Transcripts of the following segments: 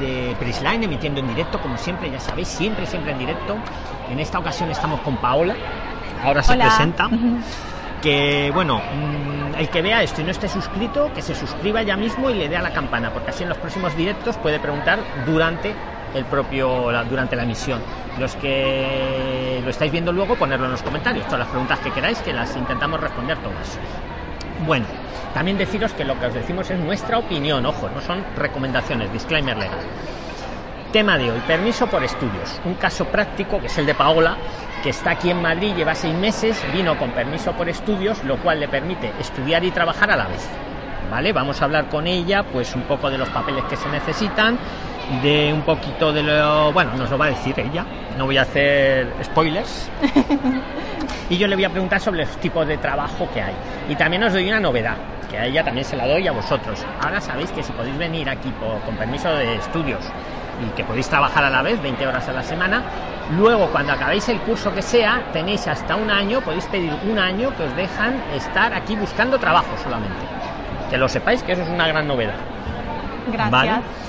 de Prisline emitiendo en directo, como siempre, ya sabéis, siempre, siempre en directo. En esta ocasión estamos con Paola, ahora se presenta. Que bueno, mm, el que vea esto y no esté suscrito, que se suscriba ya mismo y le dé a la campana, porque así en los próximos directos puede preguntar durante el propio durante la emisión. Los que lo estáis viendo luego, ponerlo en los comentarios. Todas las preguntas que queráis, que las intentamos responder todas. Bueno, también deciros que lo que os decimos es nuestra opinión, ojo, no son recomendaciones, disclaimer legal. Tema de hoy, permiso por estudios. Un caso práctico que es el de Paola, que está aquí en Madrid, lleva seis meses, vino con permiso por estudios, lo cual le permite estudiar y trabajar a la vez. ¿Vale? Vamos a hablar con ella, pues un poco de los papeles que se necesitan, de un poquito de lo. Bueno, nos lo va a decir ella, no voy a hacer spoilers. y yo le voy a preguntar sobre los tipos de trabajo que hay. Y también os doy una novedad, que a ella también se la doy a vosotros. Ahora sabéis que si podéis venir aquí con permiso de estudios y que podéis trabajar a la vez 20 horas a la semana, luego cuando acabéis el curso que sea, tenéis hasta un año, podéis pedir un año que os dejan estar aquí buscando trabajo solamente. Que lo sepáis que eso es una gran novedad. Gracias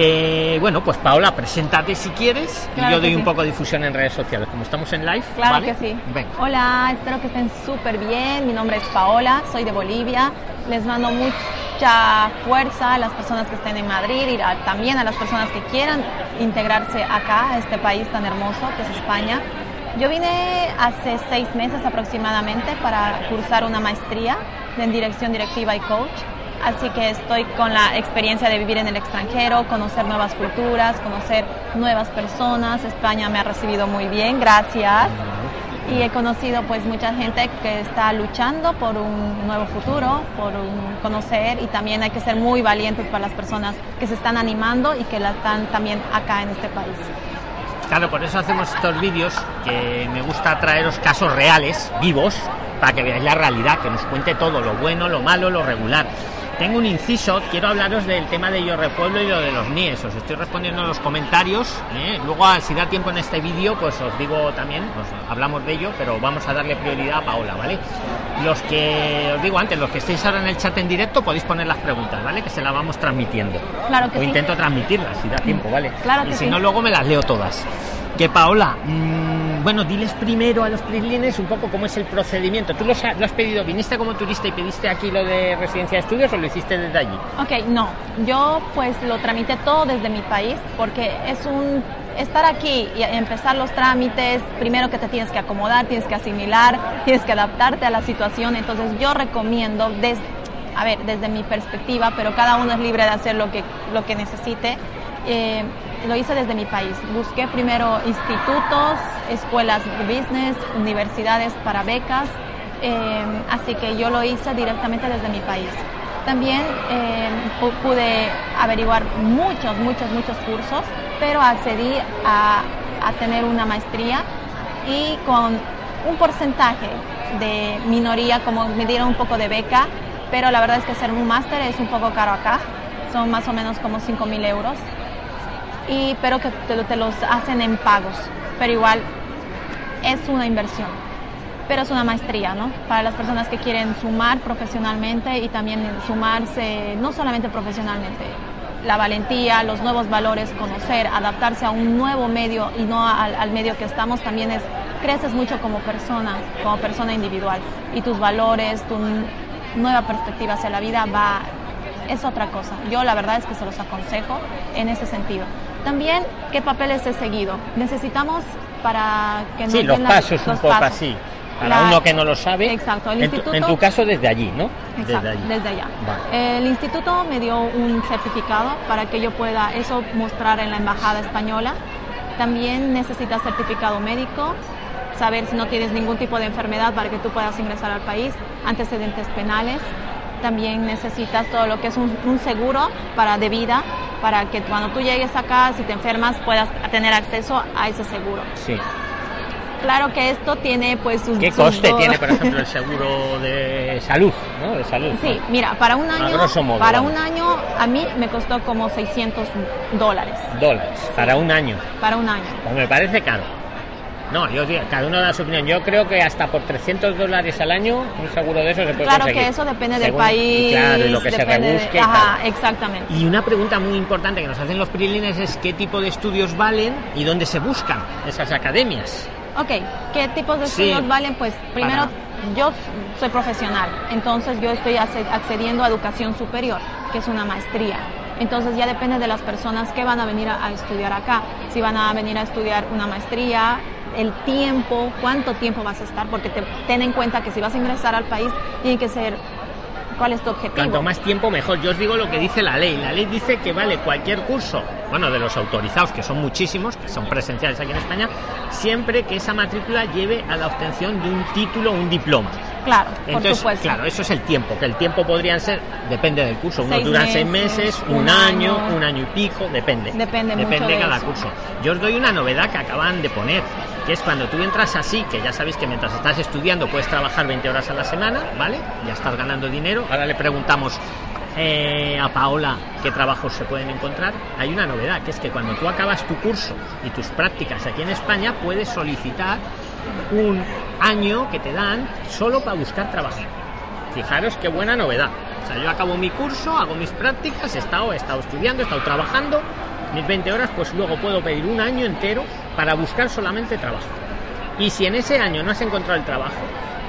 que bueno pues Paola preséntate si quieres y yo doy un poco de difusión en redes sociales. Como estamos en live claro que sí. Hola espero que estén súper bien. Mi nombre es Paola soy de Bolivia. Les mando mucha fuerza a las personas que estén en Madrid y también a las personas que quieran integrarse acá a este país tan hermoso que es España. Yo vine hace seis meses aproximadamente para cursar una maestría en dirección directiva y coach Así que estoy con la experiencia de vivir en el extranjero, conocer nuevas culturas, conocer nuevas personas. España me ha recibido muy bien, gracias. Y he conocido pues mucha gente que está luchando por un nuevo futuro, por un conocer y también hay que ser muy valientes para las personas que se están animando y que la están también acá en este país. Claro, por eso hacemos estos vídeos que me gusta traeros casos reales, vivos, para que veáis la realidad, que nos cuente todo, lo bueno, lo malo, lo regular tengo un inciso, quiero hablaros del tema de Yo Repueblo y lo de los NIES. Os estoy respondiendo en los comentarios. ¿eh? Luego, si da tiempo en este vídeo, pues os digo también, hablamos de ello, pero vamos a darle prioridad a Paola, ¿vale? Los que os digo antes, los que estéis ahora en el chat en directo, podéis poner las preguntas, ¿vale? Que se las vamos transmitiendo. Claro que o intento transmitirlas, si da tiempo, ¿vale? Claro que y si no, luego me las leo todas. Que Paola, mmm, bueno, diles primero a los prislines un poco cómo es el procedimiento. ¿Tú lo, has pedido, viniste como turista y pediste aquí lo de residencia de estudios o lo hiciste desde allí? Ok, no. Yo pues lo tramité todo desde mi país porque es un estar aquí y empezar los trámites, primero que te tienes que acomodar, tienes que asimilar, tienes que adaptarte a la situación. Entonces yo recomiendo, desde, a ver, desde mi perspectiva, pero cada uno es libre de hacer lo que, lo que necesite. Eh, lo hice desde mi país. Busqué primero institutos, escuelas de business, universidades para becas, eh, así que yo lo hice directamente desde mi país. También eh, pude averiguar muchos, muchos, muchos cursos, pero accedí a, a tener una maestría y con un porcentaje de minoría, como me dieron un poco de beca, pero la verdad es que hacer un máster es un poco caro acá, son más o menos como 5 mil euros y, pero que te, los hacen en pagos. Pero igual es una inversión, pero es una maestría, ¿no? Para las personas que quieren sumar profesionalmente y también sumarse, no solamente profesionalmente, la valentía, los nuevos valores, conocer, adaptarse a un nuevo medio y no al, al, medio que estamos, también es, creces mucho como persona, como persona individual. Y tus valores, tu nueva perspectiva hacia la vida va, es otra cosa. Yo la verdad es que se los aconsejo en ese sentido. También, ¿qué papeles he seguido? Necesitamos para que nos Sí, los pasos un poco así. Para uno que no lo sabe. Exacto. El en, instituto, en, tu, caso desde allí, ¿no? Exacto, desde, allí. desde allá. Vale. El instituto me dio un certificado para que yo pueda eso mostrar en la embajada española. También necesitas certificado médico, saber si no tienes ningún tipo de enfermedad para que tú puedas ingresar al país, antecedentes penales. También necesitas todo lo que es un, un seguro para de vida para que cuando tú llegues acá, si te enfermas, puedas tener acceso a ese seguro. Sí. Claro que esto tiene pues sus... ¿Qué coste tiene, por ejemplo, el seguro de salud? ¿no? De salud sí, mira, para un año, para un año a mí me costó como 600 dólares. Dólares, para un año. Para un año. Pues me parece caro. No, yo cada uno da su opinión. Yo creo que hasta por 300 dólares al año un seguro de eso se puede claro que eso depende del país. Claro, y lo que se rebusque. Ajá, exactamente. Y una pregunta muy importante que nos hacen los prilines es qué tipo de estudios valen y dónde se buscan esas academias. Ok, ¿qué tipos de estudios valen? Pues primero, yo soy profesional, entonces yo estoy accediendo a educación superior, que es una maestría. Entonces ya depende de las personas que van a venir a, estudiar acá. Si van a venir a estudiar una maestría, el tiempo, cuánto tiempo vas a estar, porque te, ten en cuenta que si vas a ingresar al país, tiene que ser ¿Cuál es tu objetivo? Cuanto más tiempo mejor. Yo os digo lo que dice la ley. La ley dice que vale cualquier curso, bueno, de los autorizados, que son muchísimos, que son presenciales aquí en España, siempre que esa matrícula lleve a la obtención de un título o un diploma. Claro, Entonces, por supuesto. Claro, eso es el tiempo, que el tiempo podrían ser, depende del curso, uno dura seis meses, un, año, un año y pico, depende. Depende, depende de cada curso. Yo os doy una novedad que acaban de poner, que es cuando tú entras así, que ya sabéis que mientras estás estudiando puedes trabajar 20 horas a la semana, ¿vale? Ya estás ganando dinero. Ahora le preguntamos eh, a Paola qué trabajos se pueden encontrar, hay una novedad, que es que cuando tú acabas tu curso y tus prácticas aquí en España, puedes solicitar un año que te dan solo para buscar trabajo. Fijaros qué buena novedad. O sea, yo acabo mi curso, hago mis prácticas, he estado, he estado estudiando, he estado trabajando, mis 20 horas, pues luego puedo pedir un año entero para buscar solamente trabajo. Y si en ese año no has encontrado el trabajo,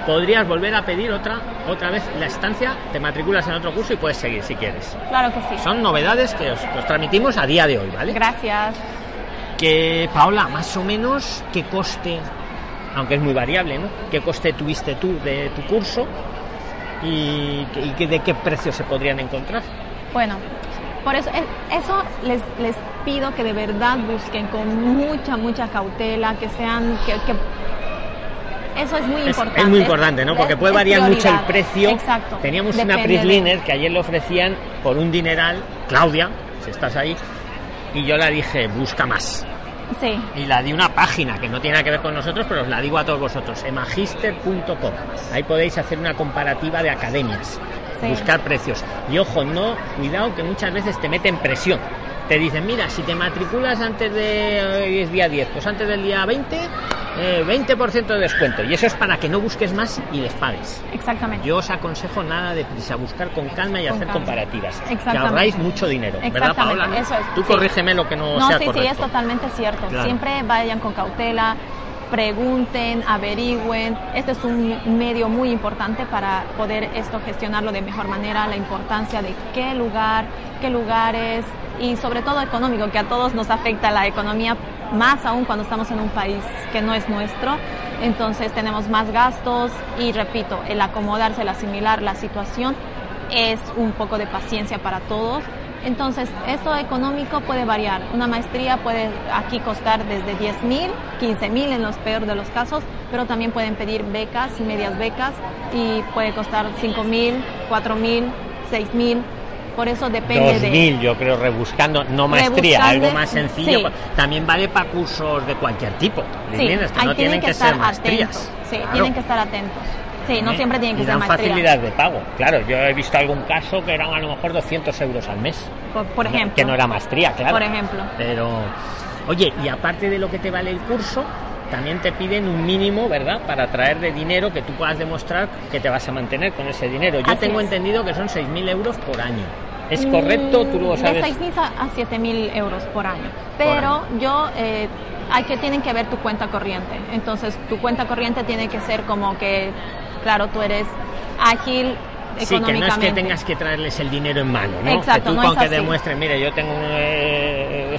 podrías volver a pedir otra otra vez la estancia, te matriculas en otro curso y puedes seguir si quieres. Claro que sí. Son novedades que os, os transmitimos a día de hoy, ¿vale? Gracias. Que Paola, más o menos, ¿qué coste aunque es muy variable, ¿no? ¿Qué coste tuviste tú de tu curso y, de qué precio se podrían encontrar? Bueno, por eso, eh, eso les, les pido que de verdad busquen con mucha, mucha cautela, que sean, que, eso es muy importante. Es muy importante, ¿no? Porque puede variar mucho el precio. Exacto. Teníamos una Prisliner que ayer le ofrecían por un dineral, Claudia, si estás ahí, y yo la dije, busca más. Y la di una página que no tiene nada que ver con nosotros, pero os la digo a todos vosotros, emagister.com. Ahí podéis hacer una comparativa de academias, buscar precios. Y ojo, no, cuidado que muchas veces te meten presión. Te dicen, mira, si te matriculas antes de hoy es día 10, pues antes del día 20 eh, 20% de descuento. Y eso es para que no busques más y les pagues. Exactamente. Yo os aconsejo nada de prisa, buscar con calma y hacer comparativas. Que ahorráis mucho dinero. ¿Verdad, Paola? Eso es, Tú corrígeme lo que no, sea sí, correcto. sí, es totalmente cierto. Siempre vayan con cautela pregunten, averigüen. Este es un medio muy importante para poder esto gestionarlo de mejor manera, la importancia de qué lugar, qué lugares y sobre todo económico, que a todos nos afecta la economía más aún cuando estamos en un país que no es nuestro. Entonces tenemos más gastos y repito, el acomodarse, el asimilar la situación es un poco de paciencia para todos. Entonces, esto económico puede variar. Una maestría puede aquí costar desde 10 mil, 15 mil en los peores de los casos, pero también pueden pedir becas, medias becas, y puede costar 5 mil, 4 mil, 6 mil por eso depende 2000, yo creo, rebuscando, no maestría, algo más sencillo. También vale para cursos de cualquier tipo. Sí, que no tienen que, ser maestrías. Sí, tienen que estar atentos. Sí, no siempre tienen que ser maestrías. facilidad de pago. Claro, yo he visto algún caso que eran a lo mejor 200 euros al mes. Por, ejemplo. Que no era maestría, claro. Por ejemplo. Pero, oye, y aparte de lo que te vale el curso, también te piden un mínimo, ¿verdad?, para traer de dinero que tú puedas demostrar que te vas a mantener con ese dinero. Yo tengo entendido que son 6.000 euros por año. ¿Es correcto? ¿Tú lo sabes? De 6.000 a 7.000 euros por año. Pero yo, eh, hay que, tienen que ver tu cuenta corriente. Entonces, tu cuenta corriente tiene que ser como que, claro, tú eres ágil, Sí, que no es que tengas que traerles el dinero en mano, ¿no? Exacto, que tú no con que demuestres, mire, yo tengo eh,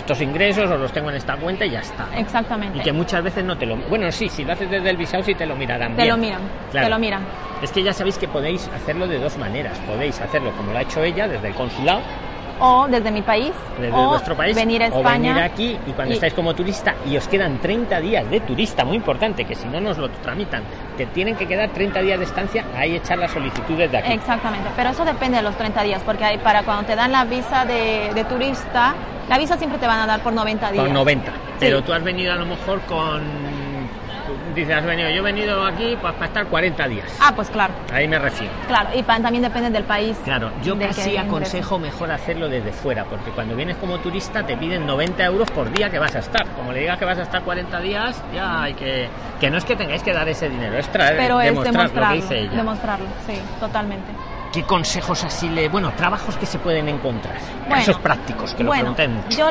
estos ingresos o los tengo en esta cuenta y ya está. Exactamente. Y que muchas veces no te lo... Bueno, sí, si lo haces desde el visado sí te lo mirarán Te lo miran, te lo miran. Es que ya sabéis que podéis hacerlo de dos maneras. Podéis hacerlo como lo ha hecho ella, desde el consulado, o desde mi país, desde o vuestro país, venir a o España. venir aquí y cuando estáis como turista y os quedan 30 días de turista, muy importante, que si no nos lo tramitan, te tienen que quedar 30 días de estancia, ahí echar las solicitudes de aquí. Exactamente, pero eso depende de los 30 días, porque hay, para cuando te dan la visa de, de turista, la visa siempre te van a dar por 90 días. Por 90, pero tú has venido a lo mejor con dices, has venido, yo he venido aquí pues, para estar 40 días. Ah, pues claro. Ahí me refiero. Claro, y pa- también depende del país. Claro, yo casi aconsejo mejor hacerlo desde fuera, porque cuando vienes como turista te piden 90 euros por día que vas a estar. Como le digas que vas a estar 40 días, ya hay que... Que no es que tengáis que dar ese dinero, es traer, Pero es demostrar lo que demostrarlo, dice ella. demostrarlo, sí, totalmente. ¿Qué consejos así le... Bueno, trabajos que se pueden encontrar? Bueno, Casos prácticos, que bueno, lo pregunten yo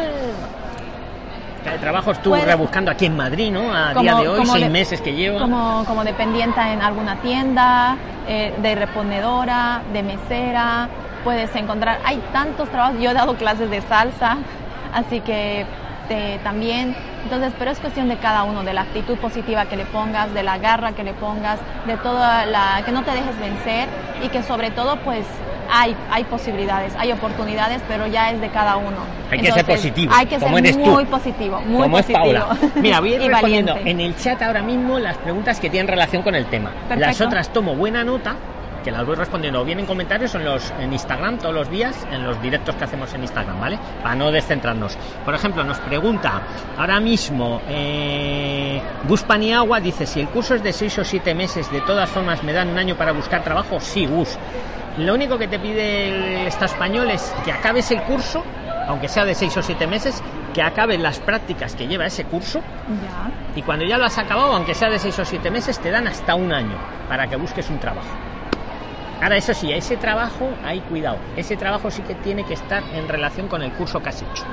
¿Qué Trabajos tú Puede- rebuscando aquí en Madrid, ¿no? A como- día de hoy, seis de- meses que lleva. como, como dependienta en alguna tienda, eh, de reponedora, de mesera, puedes encontrar, hay tantos trabajos, yo he dado clases de salsa, así que te- también, entonces, pero es cuestión de cada uno, de la actitud positiva que le pongas, de la garra que le pongas, de toda la, que no te dejes vencer y que sobre todo pues hay, hay posibilidades, hay oportunidades, pero ya es de cada uno. Hay que ser positivo, Hay que como ser eres tú. muy positivo, muy como es positivo. Paula. Mira, voy a ir respondiendo en el chat ahora mismo las preguntas que tienen relación con el tema. Las otras tomo buena nota, que las voy respondiendo bien en comentarios en los en Instagram todos los días, en los directos que hacemos en Instagram, ¿vale? Para no descentrarnos. Por ejemplo, nos pregunta ahora mismo eh, Gus Paniagua dice si el curso es de 6 o 7 meses, de todas formas me dan un año para buscar trabajo. Sí, Gus. Lo único que te pide el Estado español es que acabes el curso, aunque sea de 6 o 7 meses, que acabes las prácticas que lleva ese curso Ya. y cuando ya lo has acabado, aunque sea de 6 o 7 meses, te dan hasta un año para que busques un trabajo. Ahora, eso sí, ese trabajo, hay cuidado. Ese trabajo sí que tiene que estar en relación con el curso que has hecho.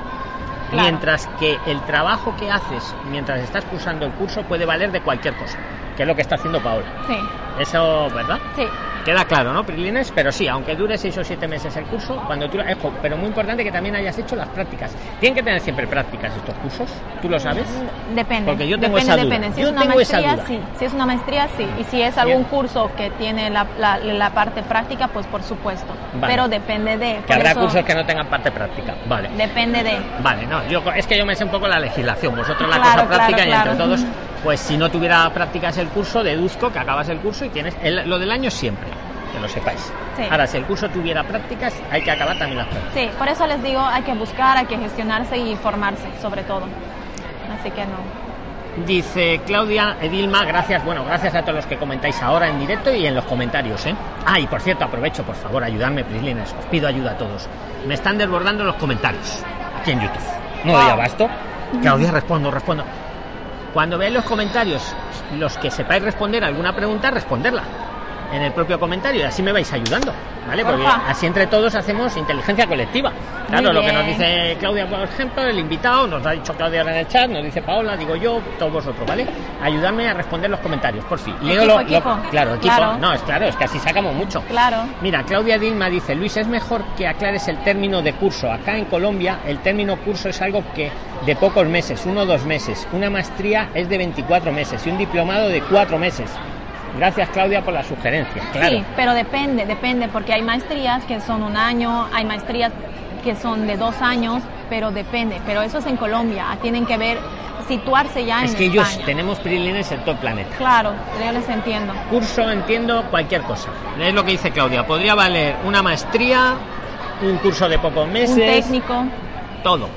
Claro. Mientras que el trabajo que haces mientras estás cursando el curso puede valer de cualquier cosa, que es lo que está haciendo Paola. Sí, Eso, ¿verdad? sí. Queda claro, ¿no, Prilines? Pero sí, aunque dure seis o siete meses el curso, cuando tú... Pero muy importante que también hayas hecho las prácticas. Tienen que tener siempre prácticas estos cursos, ¿tú lo sabes? Depende. Porque yo tengo depende, esa duda. depende. Si Yo es una tengo esa maestría, duda. sí. Si es una maestría, sí. Y si es algún Bien. curso que tiene la, la, la parte práctica, pues por supuesto. Vale. Pero depende de. Que habrá eso, cursos que no tengan parte práctica. Vale. Depende de. Vale, no, yo es que yo me sé un poco la legislación, vosotros la Claro, cosa práctica claro, y entre claro. todos, pues si no tuviera prácticas el curso, deduzco que acabas el curso y tienes el- lo del año siempre, que lo sepáis. Sí. Ahora, si el curso tuviera prácticas, hay que acabar también las prácticas. Sí, por eso les digo, hay que buscar, hay que gestionarse y informarse, sobre todo. Así que no. Dice Claudia Edilma, gracias, bueno, gracias a todos los que comentáis ahora en directo y en los comentarios, ¿eh? Ah, y por cierto, aprovecho, por favor, ayudarme, Prislines, os pido ayuda a todos. Me están desbordando los comentarios aquí en YouTube. No doy Wow. abasto. Claudia, respondo, respondo. Cuando veáis los comentarios, los que sepáis responder alguna pregunta, responderla en el propio comentario y así me vais ayudando, ¿vale? Porque así entre todos hacemos inteligencia colectiva. Claro, lo que nos dice Claudia, por ejemplo, el invitado, nos ha dicho Claudia ahora en el chat, nos dice Paola, digo yo, todos vosotros, ¿vale? Ayudadme a responder los comentarios, por fin. Leo Equipo, lo- lo- equipo. claro, equipo. Claro. No, es claro, es que así sacamos mucho. Claro. Mira, Claudia Dilma dice, Luis, es mejor que aclares el término de curso. Acá en Colombia el término curso es algo que de pocos meses, uno o dos meses. Una maestría es de 24 meses y un diplomado de cuatro meses. Gracias, Claudia, por la sugerencia. Claro. Sí, pero depende, depende, porque hay maestrías que son un año, hay maestrías que son de dos años, pero depende. Pero eso es en Colombia, tienen que ver, situarse ya es en que ellos tenemos prilines en todo el planeta. Claro, yo les entiendo. Curso, entiendo cualquier cosa. Es lo que dice Claudia. Podría valer una maestría, un curso de pocos meses. Un técnico, Todo.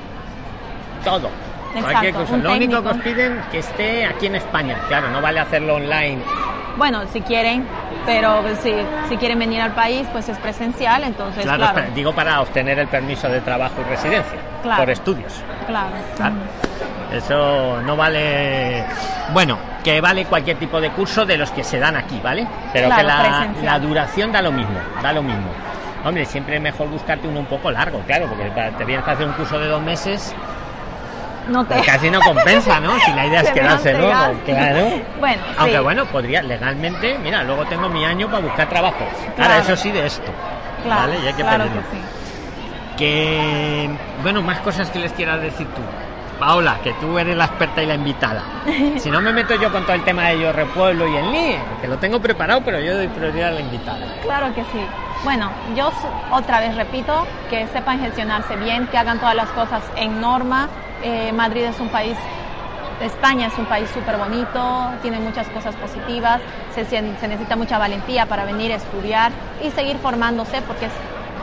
Todo. Exacto, Cualquier cosa. un Lo único que os piden que esté aquí en España. Claro, no vale hacerlo online. bueno, si quieren, pero si, si quieren venir al país, pues es presencial, entonces Claro, digo para obtener el permiso de trabajo y residencia. Claro. Por estudios. claro. Claro. Eso no vale. Bueno, que vale cualquier tipo de curso de los que se dan aquí, ¿vale? Pero que la, la duración da lo mismo, da lo mismo. Hombre, siempre es mejor buscarte uno un poco largo, claro, porque te vienes a hacer un curso de dos meses, No te... casi no compensa, ¿no? Si la idea es quedarse luego, claro. Bueno, Aunque sí, bueno, podría legalmente, mira, luego tengo mi año para buscar trabajo. Ahora, Claro. eso sí de esto. claro, ¿vale? Y hay que claro pedirlo. que sí. Que, bueno, más cosas que les quieras decir tú. Paola, que tú eres la experta y la invitada. Si no me meto yo con todo el tema de Yo Repueblo y el NIE, que lo tengo preparado, pero yo doy prioridad a la invitada. Claro que sí. Bueno, yo otra vez repito, que sepan gestionarse bien, que hagan todas las cosas en norma. Eh, Madrid es un país, España es un país súper bonito, tiene muchas cosas positivas, se, necesita mucha valentía para venir a estudiar y seguir formándose porque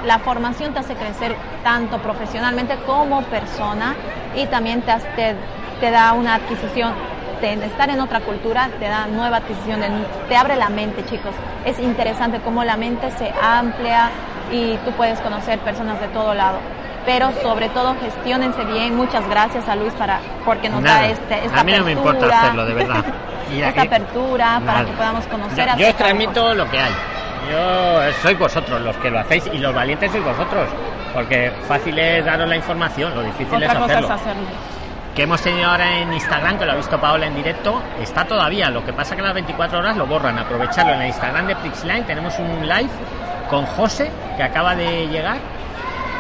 la formación te hace crecer tanto profesionalmente como persona y también te, te, te da una adquisición estar en otra cultura te da nueva adquisición, te abre la mente, chicos. Es interesante cómo la mente se amplia y tú puedes conocer personas de todo lado. Pero sobre todo gestionense bien. Muchas gracias a Luis para porque nos da este, esta a mí no me importa hacerlo, de verdad. esta apertura para que podamos conocer. Yo, yo transmito lo que hay. Yo soy vosotros los que lo hacéis y los valientes sois vosotros, porque fácil es daros la información, lo difícil es hacerlo. Es hacerlo que hemos tenido ahora en Instagram, que lo ha visto Paola en directo, está todavía. Lo que pasa que las 24 horas lo borran. Aprovecharlo en el Instagram de Prixline. Tenemos un live con José, que acaba de llegar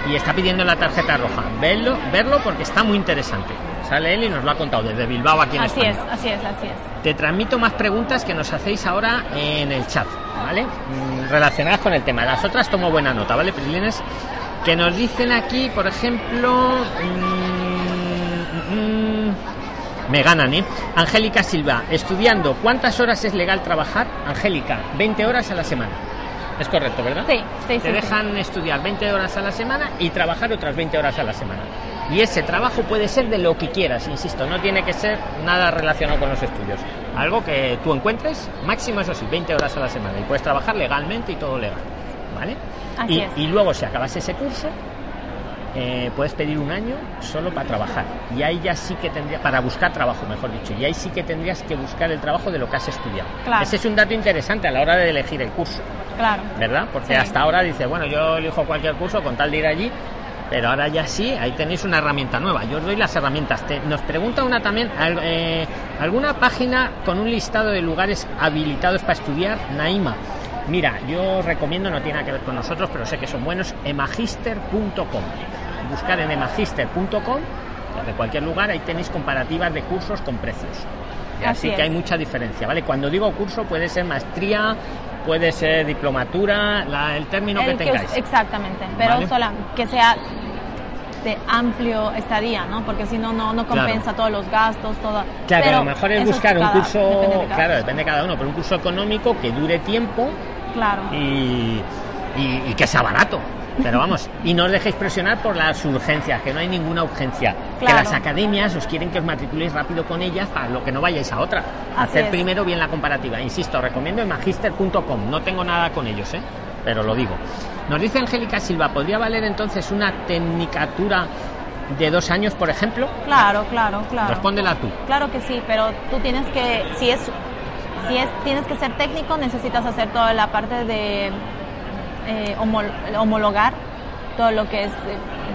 y está pidiendo la tarjeta roja. Verlo, verlo porque está muy interesante. Sale él y nos lo ha contado desde Bilbao aquí en así es, así es, así es. Te transmito más preguntas que nos hacéis ahora en el chat, ¿vale? Mm, relacionadas con el tema. Las otras tomo buena nota, ¿vale, Prislines? Que nos dicen aquí, por ejemplo... Mmm, me ganan, ¿eh? Angélica Silva, estudiando, ¿cuántas horas es legal trabajar? Angélica, 20 horas a la semana. Es correcto, ¿verdad? Sí, sí, Te dejan estudiar 20 horas a la semana y trabajar otras 20 horas a la semana. Y ese trabajo puede ser de lo que quieras, insisto, no tiene que ser nada relacionado con los estudios. Algo que tú encuentres, máximo eso sí, 20 horas a la semana. Y puedes trabajar legalmente y todo legal. ¿Vale? Así y, y luego, si acabas ese curso, eh, puedes pedir un año solo para trabajar. Y ahí ya sí que tendría, para buscar trabajo, mejor dicho, y ahí sí que tendrías que buscar el trabajo de lo que has estudiado. Ese es un dato interesante a la hora de elegir el curso. Claro. ¿Verdad? Porque hasta ahora dice, bueno, yo elijo cualquier curso con tal de ir allí, pero ahora ya sí, ahí tenéis una herramienta nueva. Yo os doy las herramientas. nos pregunta una también, eh, ¿alguna página con un listado de lugares habilitados para estudiar? Naima. Mira, yo recomiendo, no tiene nada que ver con nosotros, pero sé que son buenos, emagister.com. Buscar en emagister.com, desde cualquier lugar, ahí tenéis comparativas de cursos con precios. Así, que hay mucha diferencia, ¿vale? Cuando digo curso puede ser maestría, puede ser diplomatura, el término que tengáis. exactamente, pero solo que sea de amplio estadía, ¿no? Porque si no, no, compensa todos los gastos, todo. Claro, pero, lo mejor es buscar un curso, claro, depende de cada uno, pero un curso económico que dure tiempo Claro. Y, y, que sea barato. Pero vamos, y no os dejéis presionar por las urgencias, que no hay ninguna urgencia. Que las academias os quieren que os matriculéis rápido con ellas para lo que no vayáis a otra. Hacer primero bien la comparativa. Insisto, recomiendo el magister.com. No tengo nada con ellos, ¿eh? Pero lo digo. Nos dice Angélica Silva, ¿podría valer entonces una tecnicatura de dos años, por ejemplo? Claro, claro, claro. Respóndela tú. Claro que sí, pero tú tienes que, si es si es, tienes que ser técnico, necesitas hacer toda la parte de eh, homologar todo lo que es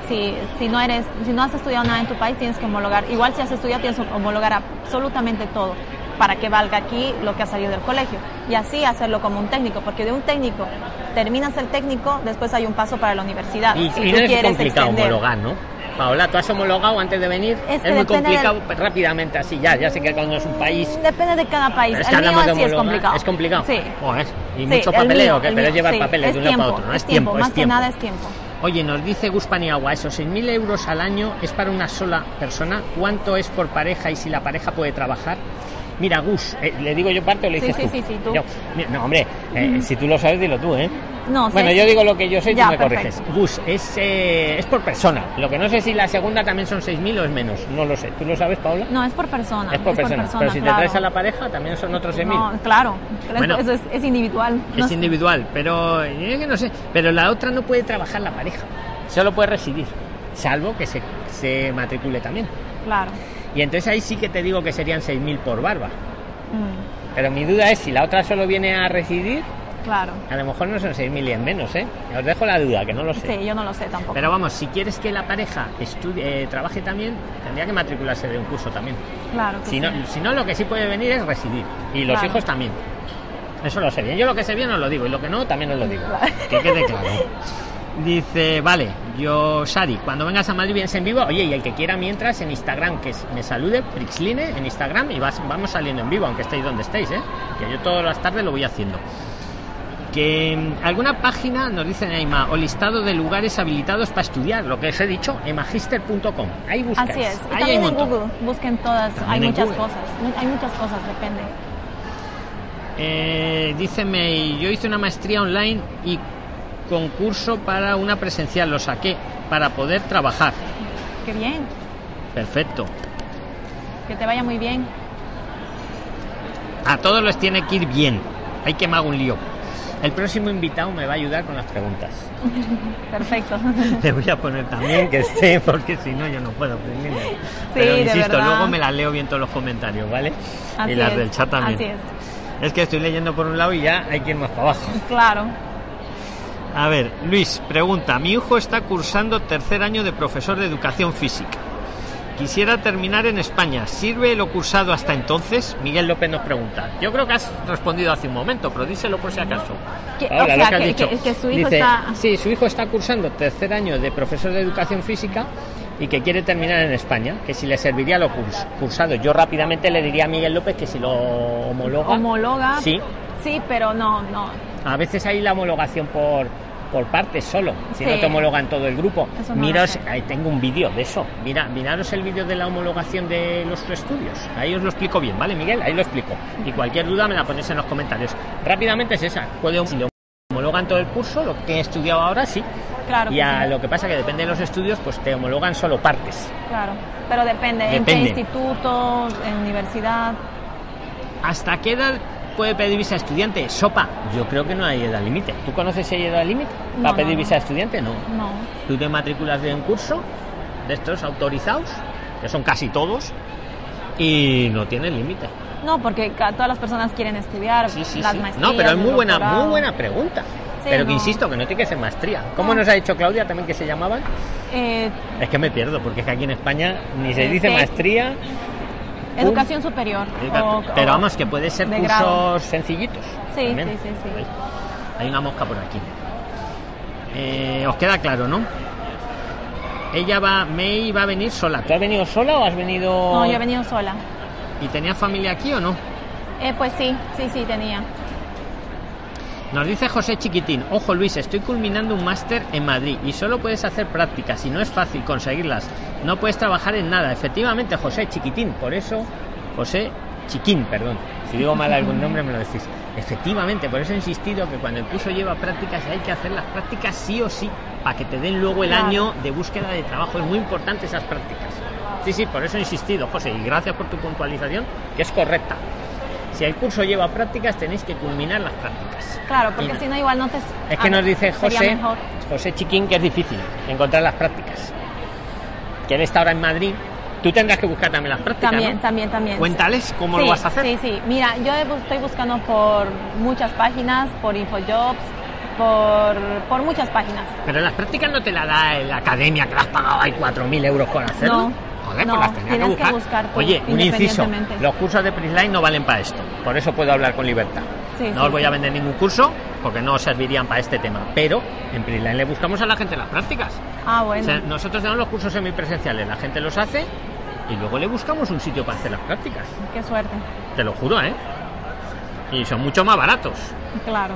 si, si no eres si no has estudiado nada en tu país tienes que homologar igual si has estudiado tienes que homologar absolutamente todo para que valga aquí lo que ha salido del colegio y así hacerlo como un técnico porque de un técnico terminas el técnico después hay un paso para la universidad y, si no es complicado homologar no Paola, ¿tú has homologado antes de venir? Es, muy complicado rápidamente así, ya, ya sé que cuando es un país... Depende de cada país, es el mío es complicado. ¿Es complicado? Sí. y mucho papeleo, que pero es llevar papeles de un lado para otro, ¿no? Es, tiempo, más que nada es tiempo. Oye, nos dice Gus Paniagua, esos 6.000 euros al año es para una sola persona. ¿Cuánto es por pareja y si la pareja puede trabajar? Mira, Gus, eh, ¿le digo yo parte o le dices sí, tú? Sí, sí, tú. no, hombre, eh, si tú lo sabes, dilo tú, ¿eh? No, bueno, yo digo lo que yo sé y tú me corriges. Gus, es, eh, es por persona. Lo que no sé si la segunda también son 6.000 o es menos. No lo sé. ¿Tú lo sabes, Paula? No, es por persona. Es por, persona. Pero si te traes a la pareja, también son otros 6.000. No, claro. Bueno, eso es, individual. Es individual, pero yo que no sé. Pero la otra no puede trabajar la pareja. Solo puede residir. Salvo que se, se matricule también. Claro. Y entonces ahí sí que te digo que serían 6.000 por barba. Pero mi duda es si la otra solo viene a residir. Claro. A lo mejor no son 6.000 y en menos, ¿eh? Os dejo la duda, que no lo sé. Sí, yo no lo sé tampoco. Pero vamos, si quieres que la pareja estudie, eh, trabaje también, tendría que matricularse de un curso también. Claro. si, no, si no, lo que sí puede venir es residir. Y los hijos también. Eso lo sé bien. Yo lo que sé bien os lo digo y lo que no también os lo digo. Que quede claro. Dice, vale, yo, Sari, cuando vengas a Madrid vienes en vivo. Oye, y el que quiera mientras en Instagram, que me salude, Prixline en Instagram y vas, vamos saliendo en vivo, aunque estéis donde estéis, ¿eh? Que yo todas las tardes lo voy haciendo. que mm, alguna página nos dice Neima o listado de lugares habilitados para estudiar, lo que os he dicho, emagister.com. Ahí buscas. Así es. Ahí también en Google, busquen todas, hay muchas cosas, hay muchas cosas, depende. Eh, dice yo hice una maestría online y concurso para una presencial, lo saqué para poder trabajar. Qué bien. Perfecto. Que te vaya muy bien. A todos les tiene que ir bien. Hay que me hago un lío. El próximo invitado me va a ayudar con las preguntas. Perfecto. Le voy a poner también que esté, porque si no yo no puedo Pero insisto, luego me las leo bien todos los comentarios, ¿vale? y las del chat también. Así es. Es que estoy leyendo por un lado y ya hay que ir más para abajo. Claro. A ver, Luis, pregunta, mi hijo está cursando tercer año de profesor de educación física. Quisiera terminar en España. ¿Sirve lo cursado hasta entonces? Miguel López nos pregunta. Yo creo que has respondido hace un momento, pero díselo por si acaso. que, su hijo está... Sí, su hijo está cursando tercer año de profesor de educación física y que quiere terminar en España, que si le serviría lo cursado. Yo rápidamente le diría a Miguel López que si lo homologa. Homologa. Sí. Sí, pero no, no. A veces hay la homologación por por partes solo, si no te homologan todo el grupo. Miraos, ahí tengo un vídeo de eso. Mira, miraros el vídeo de la homologación de los estudios. Ahí os lo explico bien, ¿vale, Miguel? Ahí lo explico. Y cualquier duda me la ponéis en los comentarios. Rápidamente es esa. Puede si homologan todo el curso, lo que he estudiado ahora sí. Claro. Y a lo que pasa que depende de los estudios, pues te homologan solo partes. Claro. Pero depende, depende. en qué instituto, en universidad. ¿Hasta qué edad puede pedir visa estudiante? Sopa, yo creo que no hay edad límite. ¿Tú conoces si hay edad límite para pedir visa estudiante? No. No. Tú te matriculas de un curso de estos autorizados, que son casi todos, y no tienen límite. No, porque todas las personas quieren estudiar sí, sí, sí. No, pero es muy buena, muy buena pregunta. pero que insisto, que no tiene que ser maestría. ¿Cómo nos ha dicho Claudia también que se llamaban? Eh, es que me pierdo, porque es que aquí en España ni se dice maestría Educación superior. pero vamos, que puede ser cursos sencillitos. Sí, sí, sí, sí. Hay una mosca por aquí. Eh, os queda claro, ¿no? Ella va, May va a venir sola. ¿Tú has venido sola o has venido...? No, yo he venido sola. ¿Y tenía familia aquí o no? Eh, pues sí, sí, sí, tenía. Nos dice José Chiquitín, ojo Luis, estoy culminando un máster en Madrid y solo puedes hacer prácticas y no es fácil conseguirlas. No puedes trabajar en nada. Efectivamente, José Chiquitín, por eso, José Chiquín, perdón. Si digo mal algún nombre me lo decís. Efectivamente, por eso he insistido que cuando el curso lleva prácticas hay que hacer las prácticas sí o sí, para que te den luego el año de búsqueda de trabajo. Es muy importante esas prácticas. Sí, sí, por eso he insistido, José, y gracias por tu puntualización, que es correcta si el curso lleva prácticas, tenéis que culminar las prácticas. Claro, porque si no, igual no te. Es que nos dice José, José Chiquín que es difícil encontrar las prácticas. Que él está ahora en Madrid. Tú tendrás que buscar también las prácticas. También, también, también. Cuéntales cómo lo vas a hacer. Sí, sí. Mira, yo estoy buscando por muchas páginas, por Infojobs, por, por muchas páginas. Pero las prácticas no te la da la academia que las has pagado ahí 4.000 euros por hacerlo. No. Joder, pues las tenía que buscar. Oye, un inciso. Los cursos de Prisline no valen para esto. Por eso puedo hablar con libertad. no os voy a vender ningún curso porque no servirían para este tema. Pero en Prisline le buscamos a la gente las prácticas. Ah, bueno. nosotros tenemos los cursos semipresenciales, la gente los hace y luego le buscamos un sitio para hacer las prácticas. Qué suerte. Te lo juro, ¿eh? Y son mucho más baratos. Claro.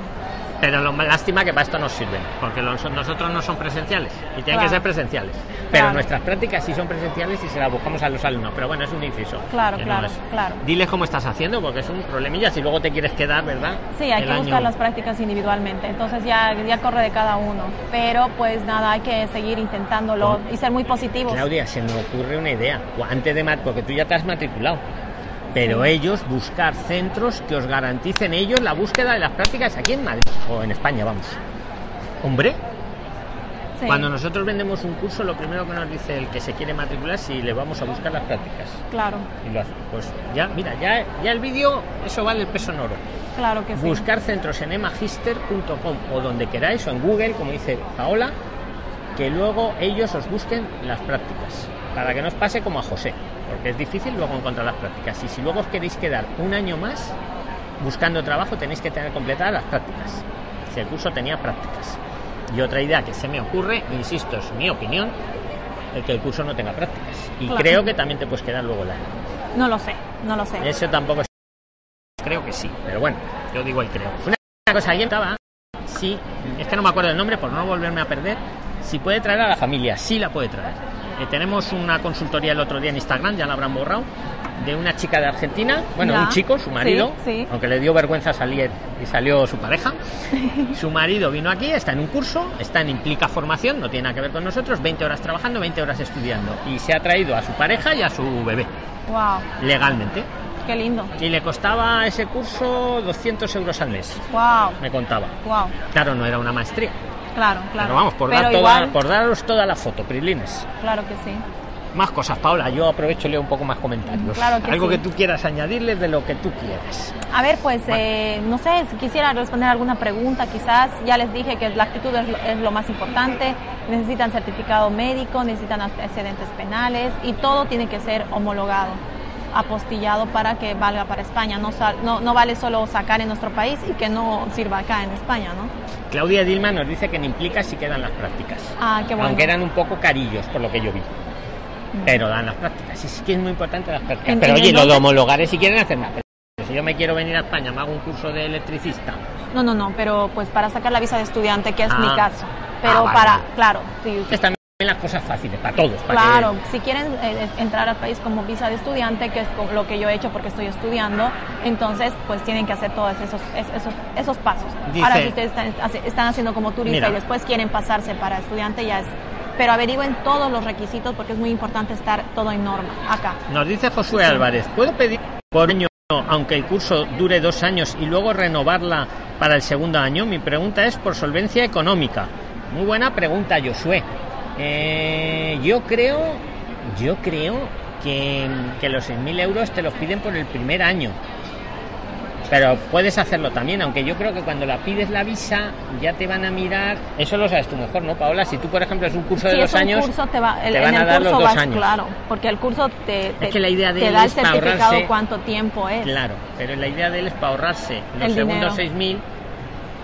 Pero lo más lástima que para esto nos sirven, porque nosotros no son presenciales y tienen que ser presenciales. Pero nuestras prácticas sí son presenciales y se las buscamos a los alumnos. Pero bueno, es un inciso. Claro, claro, claro. Diles cómo estás haciendo, porque es un problemilla si luego te quieres quedar, ¿verdad? Sí, hay que buscar las prácticas individualmente. Entonces ya, ya corre de cada uno. Pero pues nada, hay que seguir intentándolo y ser muy positivos. Claudia, se me ocurre una idea. Antes de porque tú ya te has matriculado pero ellos buscar centros que os garanticen ellos la búsqueda de las prácticas aquí en Madrid o en España, vamos. Hombre, cuando nosotros vendemos un curso, lo primero que nos dice el que se quiere matricular es si le vamos a buscar las prácticas. Claro. Y lo hace. Pues ya, mira, ya, ya el vídeo, eso vale el peso en oro. Claro que sí. Buscar centros en emagister.com o donde queráis, o en Google, como dice Paola, que luego ellos os busquen las prácticas. Para que no os pase como a José porque es difícil luego encontrar las prácticas. Y si luego os queréis quedar un año más buscando trabajo, tenéis que tener completadas las prácticas. Si el curso tenía prácticas. Y otra idea que se me ocurre, insisto, es mi opinión, el que el curso no tenga prácticas. Y creo que también te puedes quedar luego el año. No lo sé, no lo sé. Eso tampoco es... Creo que sí, pero bueno, yo digo el creo. Una cosa, ahí estaba sí, es que no me acuerdo el nombre por no volverme a perder, si puede traer a la familia, sí la puede traer. Eh, tenemos una consultoría el otro día en Instagram, ya la habrán borrado, de una chica de Argentina, bueno, un chico, su marido, aunque le dio vergüenza salir y salió su pareja. su marido vino aquí, está en un curso, está en Implica Formación, no tiene nada que ver con nosotros, 20 horas trabajando, 20 horas estudiando. Y se ha traído a su pareja y a su bebé. Wow. Legalmente. Qué lindo. Y le costaba ese curso 200 euros al mes. Wow. Me contaba. Wow. Claro, no era una maestría. Claro, claro. Pero vamos, por, dar toda, por daros toda la foto, Prilines. Claro que sí. Más cosas, Paula. Yo aprovecho y leo un poco más comentarios. Claro que Algo que tú quieras añadirles de lo que tú quieras. A ver, pues, eh, no sé, si quisiera responder alguna pregunta, quizás. Ya les dije que la actitud es lo, más importante. Necesitan certificado médico, necesitan excedentes penales y todo tiene que ser homologado apostillado para que valga para España. No, no, no, vale solo sacar en nuestro país y que no sirva acá en España, ¿no? Claudia Dilma nos dice que en Implica si quedan las prácticas. Ah, qué bueno. Aunque eran un poco carillos, por lo que yo vi. Mm. Pero dan las prácticas. Es que es muy importante las prácticas. pero oye, lo de homologar si quieren hacer nada. Si yo me quiero venir a España, me hago un curso de electricista. No, no, no, pero pues para sacar la visa de estudiante, que es mi ah. caso. Pero ah, para, claro, sí las cosas fáciles para todos. claro, si quieren eh, entrar al país como visa de estudiante, que es lo que yo he hecho porque estoy estudiando, entonces pues tienen que hacer todos esos, esos, esos pasos. Ahora si ustedes están, haciendo como turista y después quieren pasarse para estudiante, ya es... Pero averigüen todos los requisitos porque es muy importante estar todo en norma acá. Nos dice Josué Álvarez, ¿puedo pedir por año aunque el curso dure dos años y luego renovarla para el segundo año? Mi pregunta es por solvencia económica. Muy buena pregunta, Josué. Eh, yo creo, yo creo que, que los 6.000 euros te los piden por el primer año. Pero puedes hacerlo también, aunque yo creo que cuando la pides la visa ya te van a mirar. Eso lo sabes tú mejor, ¿no, Paola? Si tú, por ejemplo, es un curso de dos años, te, van a dar los dos años. Claro, porque el curso te, te, la idea de da el certificado cuánto tiempo es. Claro, pero la idea de él es para ahorrarse los segundos 6.000.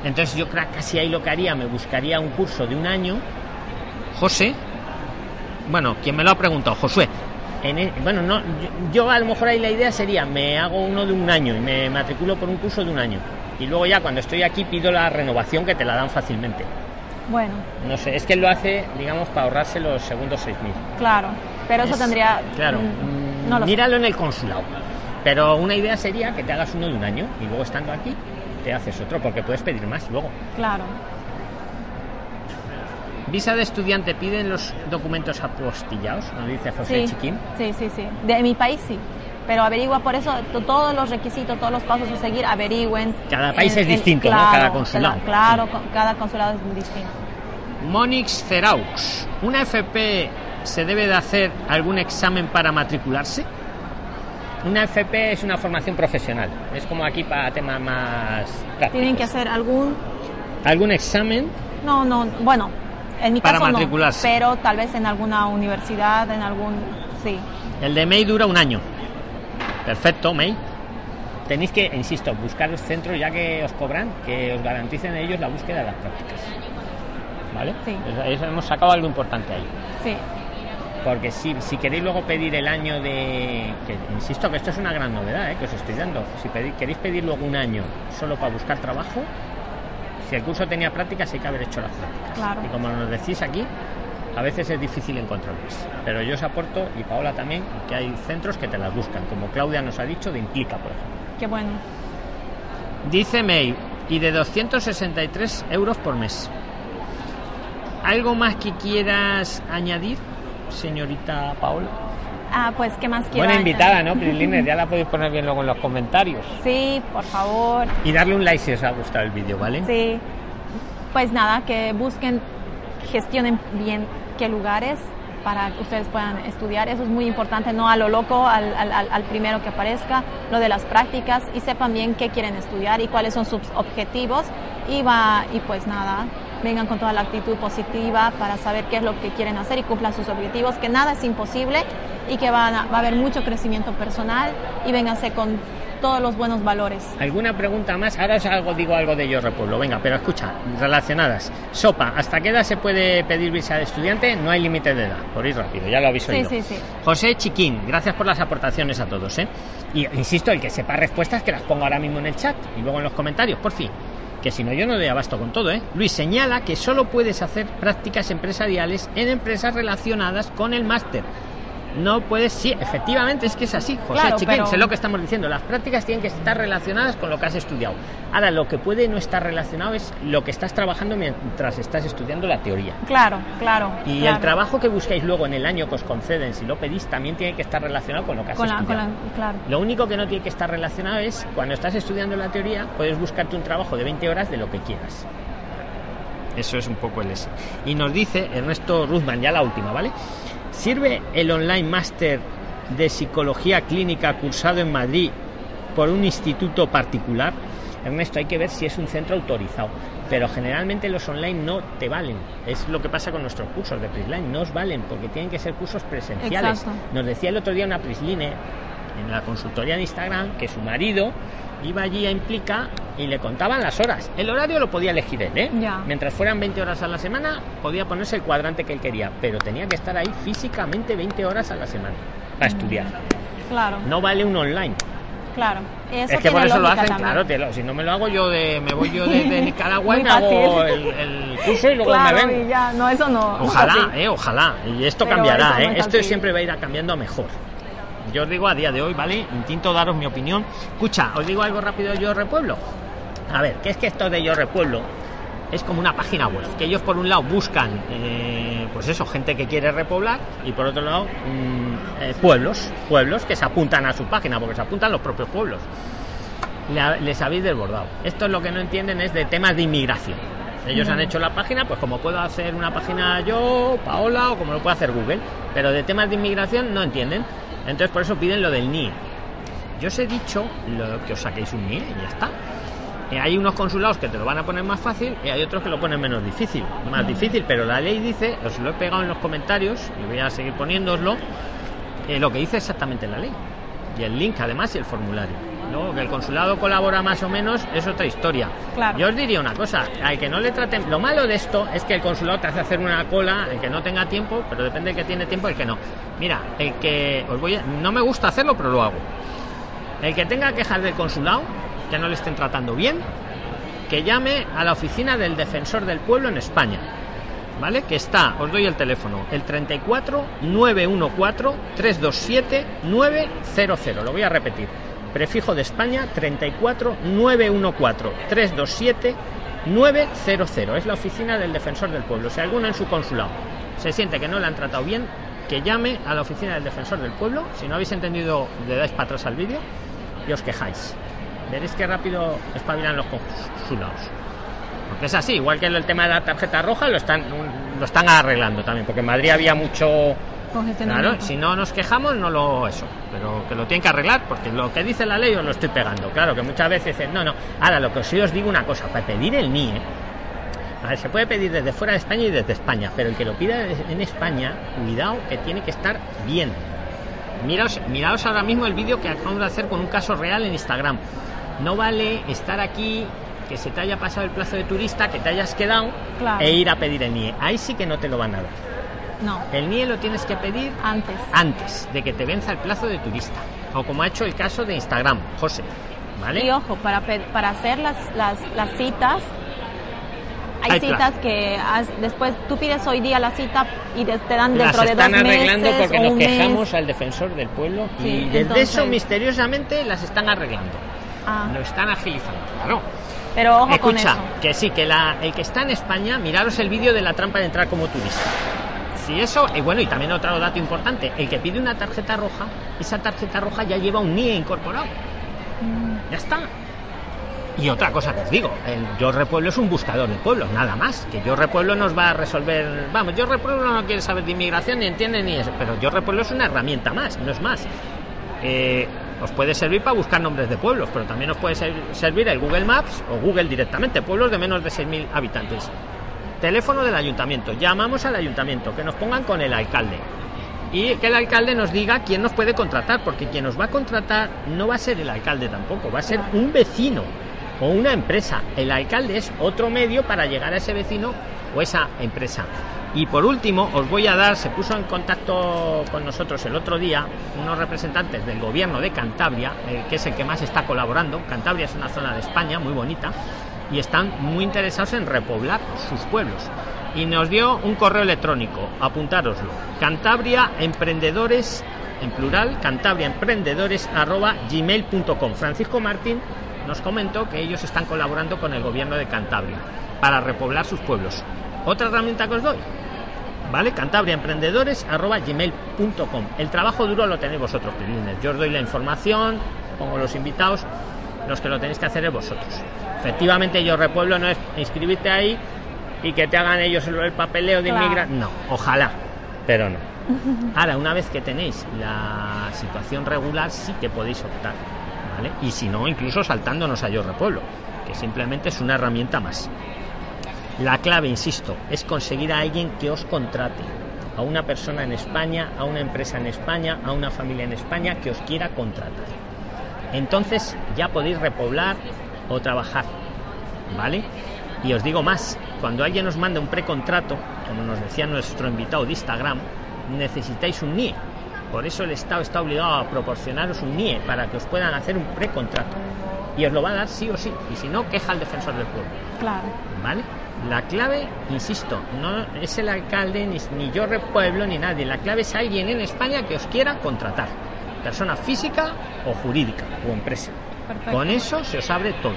Entonces yo creo que casi ahí lo que haría, me buscaría un curso de un año José, bueno, quien me lo ha preguntado, Josué. E, bueno, no, yo, a lo mejor ahí la idea sería, me hago uno de un año y me matriculo por un curso de un año. Y luego ya cuando estoy aquí pido la renovación que te la dan fácilmente. Bueno. No sé, es que él lo hace, digamos, para ahorrarse los segundos 6.000. Claro, pero eso tendría... Claro, mm, míralo en el consulado. Pero una idea sería que te hagas uno de un año y luego estando aquí te haces otro, porque puedes pedir más luego. Claro. Visa de estudiante piden los documentos apostillados, nos dice José Chiquín. Sí, sí, sí. De mi país sí. Pero averigua por eso todos los requisitos, todos los pasos a seguir, averigüen. Cada país es distinto, ¿no? Cada consulado. Claro, cada consulado es distinto. Monix Ceraux, ¿una FP se debe de hacer algún examen para matricularse? Una FP es una formación profesional, es como aquí para temas más prácticos. ¿Tienen que hacer algún...? ¿Algún examen? No, no, bueno, en mi para caso matricularse. no, pero tal vez en alguna universidad, en algún... Sí. El de May dura un año. Perfecto, May. Tenéis que, insisto, buscar el centro ya que os cobran, que os garanticen ellos la búsqueda de las prácticas. ¿Vale? Sí. hemos sacado algo importante ahí. Sí. Porque si, si queréis luego pedir el año de... Que, insisto que esto es una gran novedad ¿eh? que os estoy dando. Si queréis pedir luego un año solo para buscar trabajo, si el curso tenía prácticas, hay que haber hecho las prácticas. Y como nos decís aquí, a veces es difícil encontrarlas. Pero yo os aporto, y Paola también, que hay centros que te las buscan, como Claudia nos ha dicho, de Implica, por ejemplo. Qué bueno. Dice May, y de 263 euros por mes. ¿Algo más que quieras añadir, señorita Paola? Ah, pues, ¿qué más quieres? Buena invitada, ¿no, Prilines? Ya la podéis poner bien luego en los comentarios. Sí, por favor. Y darle un like si os ha gustado el vídeo, ¿vale? Sí. Pues nada, que busquen, gestionen bien qué lugares para que ustedes puedan estudiar. Eso es muy importante, no a lo loco, al, al, al, primero que aparezca, lo de las prácticas y sepan bien qué quieren estudiar y cuáles son sus objetivos. Y, va, y pues nada, vengan con toda la actitud positiva para saber qué es lo que quieren hacer y cumplan sus objetivos, que nada es imposible y que va a, va a haber mucho crecimiento personal y vénganse con todos los buenos valores. ¿Alguna pregunta más? Ahora os algo, digo algo de Yo Repueblo. Venga, pero escucha, relacionadas. Sopa, ¿hasta qué edad se puede pedir visa de estudiante? No hay límite de edad, por ir rápido, ya lo habéis oído. Sí, sí, sí. José Chiquín, gracias por las aportaciones a todos. ¿eh? Y insisto, el que sepa respuestas, que las ponga ahora mismo en el chat y luego en los comentarios, por fin que si no yo no doy abasto con todo, ¿eh? Luis señala que solo puedes hacer prácticas empresariales en empresas relacionadas con el máster no puedes, sí, efectivamente es que es así, José Chiquín, sé lo que estamos diciendo, las prácticas tienen que estar relacionadas con lo que has estudiado. Ahora, lo que puede no estar relacionado es lo que estás trabajando mientras estás estudiando la teoría. Claro, claro. Y el trabajo que buscáis luego en el año que os conceden, si lo pedís, también tiene que estar relacionado con lo que has estudiado. claro. Lo único que no tiene que estar relacionado es cuando estás estudiando la teoría, puedes buscarte un trabajo de 20 horas de lo que quieras. Eso es un poco el ese. Y nos dice Ernesto Ruzman, ya la última, ¿vale? ¿Sirve el online máster de psicología clínica cursado en Madrid por un instituto particular? Ernesto, hay que ver si es un centro autorizado, pero generalmente los online no te valen. Es lo que pasa con nuestros cursos de Prisline, no os valen porque tienen que ser cursos presenciales. Nos decía el otro día una Prisline en la consultoría de Instagram que su marido iba allí a Implica y le contaban las horas. El horario lo podía elegir él, ¿eh? Mientras fueran 20 horas a la semana, podía ponerse el cuadrante que él quería, pero tenía que estar ahí físicamente 20 horas a la semana para estudiar. Claro. No vale un online. Claro. es que por eso lo hacen, claro, si no me lo hago yo de, me voy yo de, Nicaragua y me hago el, curso y luego me ven. No, eso no. Ojalá, eh, ojalá. Y esto cambiará, eh. esto siempre va a ir cambiando a mejor yo os digo a día de hoy, ¿vale? Intento daros mi opinión. Escucha, os digo algo rápido de Yo Repueblo. A ver, ¿qué es que esto de Yo Repueblo? Es como una página web, que ellos por un lado buscan, eh, pues eso, gente que quiere repoblar y por otro lado mm, eh, pueblos, pueblos que se apuntan a su página, porque se apuntan los propios pueblos. les habéis desbordado. Esto es lo que no entienden es de temas de inmigración. Ellos han hecho la página, pues como puedo hacer una página yo, Paola, o como lo puede hacer Google, pero de temas de inmigración no entienden. Entonces por eso piden lo del NIE. Yo os he dicho lo, que os saquéis un NIE y ya está. Eh, hay unos consulados que te lo van a poner más fácil y hay otros que lo ponen menos difícil. Más difícil, pero la ley dice, os lo he pegado en los comentarios y voy a seguir poniéndoslo, eh, lo que dice exactamente la ley. Y el link además y el formulario. Luego que el consulado colabora más o menos es otra historia. Yo os diría una cosa, al que no le traten, lo malo de esto es que el consulado te hace hacer una cola, el que no tenga tiempo, pero depende de que tiene tiempo el que no. Mira, el que os voy no me gusta hacerlo, pero lo hago. El que tenga quejas del consulado, que no le estén tratando bien, que llame a la oficina del defensor del pueblo en España. ¿Vale? Que está, os doy el teléfono, el 34 914 327 900. Lo voy a repetir prefijo de España 34 914 327 900. Es la oficina del defensor del pueblo. Si alguno en su consulado se siente que no le han tratado bien, que llame a la oficina del defensor del pueblo. Si no habéis entendido, le dais para atrás al vídeo y os quejáis. Veréis que rápido espabilan los consulados. Porque es así, igual que el tema de la tarjeta roja, lo están, lo están arreglando también, porque en Madrid había mucho Claro, si no nos quejamos, no lo eso. Pero que lo tienen que arreglar, porque lo que dice la ley os lo estoy pegando. Claro, que muchas veces dicen, no, no. Ahora, lo que sí os digo una cosa, para pedir el NIE, a ver, se puede pedir desde fuera de España y desde España, pero el que lo pida en España, cuidado que tiene que estar bien. Miraos, miraos ahora mismo el vídeo que acabamos de hacer con un caso real en Instagram. No vale estar aquí, que se te haya pasado el plazo de turista, que te hayas quedado e ir a pedir el NIE. Ahí sí que no te lo van a dar. No. El NIE lo tienes que pedir antes. Antes de que te venza el plazo de turista. O como ha hecho el caso de Instagram, José. ¿Vale? Y ojo, para, para hacer las, las, las citas, hay, citas que después tú pides hoy día la cita y te, dan dentro de dos meses. están arreglando porque nos quejamos al defensor del pueblo y desde eso misteriosamente las están arreglando. Ah. Lo están agilizando, claro. Pero ojo Escucha, que sí, que la, el que está en España, miraros el vídeo de la trampa de entrar como turista. Si eso, y bueno, y también otro dato importante, el que pide una tarjeta roja, esa tarjeta roja ya lleva un NIE incorporado. Mm. Ya está. Y otra cosa que os digo, el Yo Repueblo es un buscador de pueblos, nada más. Que Yo Repueblo nos va a resolver. Vamos, Yo Repueblo no quiere saber de inmigración ni entiende ni eso, pero Yo Repueblo es una herramienta más, no es más. Eh, os puede servir para buscar nombres de pueblos, pero también os puede servir el Google Maps o Google directamente, pueblos de menos de 6.000 habitantes. Teléfono del ayuntamiento. Llamamos al ayuntamiento, que nos pongan con el alcalde. y que el alcalde nos diga quién nos puede contratar, porque quien nos va a contratar no va a ser el alcalde tampoco, va a ser un vecino o una empresa. El alcalde es otro medio para llegar a ese vecino o esa empresa. Y por último, os voy a dar, se puso en contacto con nosotros el otro día unos representantes del gobierno de Cantabria, eh, que es el que más está colaborando. Cantabria es una zona de España muy bonita y están muy interesados en repoblar sus pueblos. Y nos dio un correo electrónico, apuntároslo, Cantabria Emprendedores, en plural, Cantabria Emprendedores arroba gmail.com. Francisco Martín nos comentó que ellos están colaborando con el gobierno de Cantabria para repoblar sus pueblos. Otra herramienta que os doy, ¿vale? Cantabriaemprendedores arroba gmail.com. El trabajo duro lo tenéis vosotros, Pilines. Yo os doy la información, pongo los invitados, los que lo tenéis que hacer es vosotros. Efectivamente, yo repueblo no es inscribirte ahí y que te hagan ellos el papeleo de inmigración. No, ojalá, pero no. Ahora, una vez que tenéis la situación regular, sí que podéis optar. ¿vale? Y si no, incluso saltándonos a Yo Repueblo, que simplemente es una herramienta más. La clave, insisto, es conseguir a alguien que os contrate, a una persona en España, a una empresa en España, a una familia en España que os quiera contratar. Entonces ya podéis repoblar o trabajar, ¿vale? Y os digo más, cuando alguien os manda un precontrato, como nos decía nuestro invitado de Instagram, necesitáis un NIE. Por eso el Estado está obligado a proporcionaros un NIE para que os puedan hacer un precontrato. Y os lo va a dar sí o sí. Y si no, queja al defensor del pueblo. Claro. ¿Vale? La clave, insisto, no es el alcalde, ni, ni yo repueblo, ni nadie. La clave es alguien en España que os quiera contratar. Persona física o jurídica o empresa. Perfecto. Con eso se os abre todo.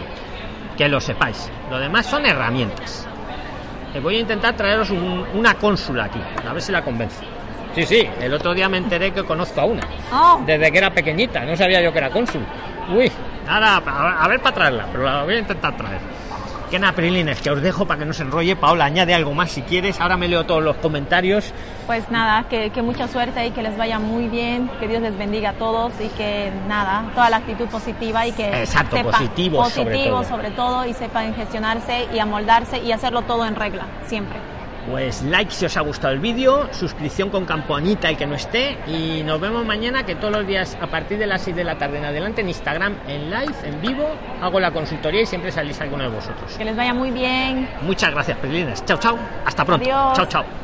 Que lo sepáis. Lo demás son herramientas. Eh, voy a intentar traeros un- una cónsula aquí. A ver si la convenzo. Sí, sí, el otro día me enteré que conozco a una. Oh, Desde que era pequeñita, no sabía yo que era cónsul. Uy, ahora a, ver para traerla, pero la voy a intentar traer. Que nada, Prilines, que os dejo para que no se enrolle. Paola, añade algo más si quieres. Ahora me leo todos los comentarios. pues nada, que, que mucha suerte y que les vaya muy bien, que Dios les bendiga a todos y que nada, toda la actitud positiva y que Exacto, positivo sobre positivo todo. sobre todo y sepan gestionarse y amoldarse y hacerlo todo en regla, siempre. Pues like si os ha gustado el vídeo, suscripción con campanita el que no esté y nos vemos mañana que todos los días a partir de las 6 de la tarde en adelante en Instagram, en live, en vivo, hago la consultoría y siempre salís alguno de vosotros. Que les vaya muy bien. Muchas gracias, Prilines. Chao, chao. Hasta pronto. Adiós. Chao, chao.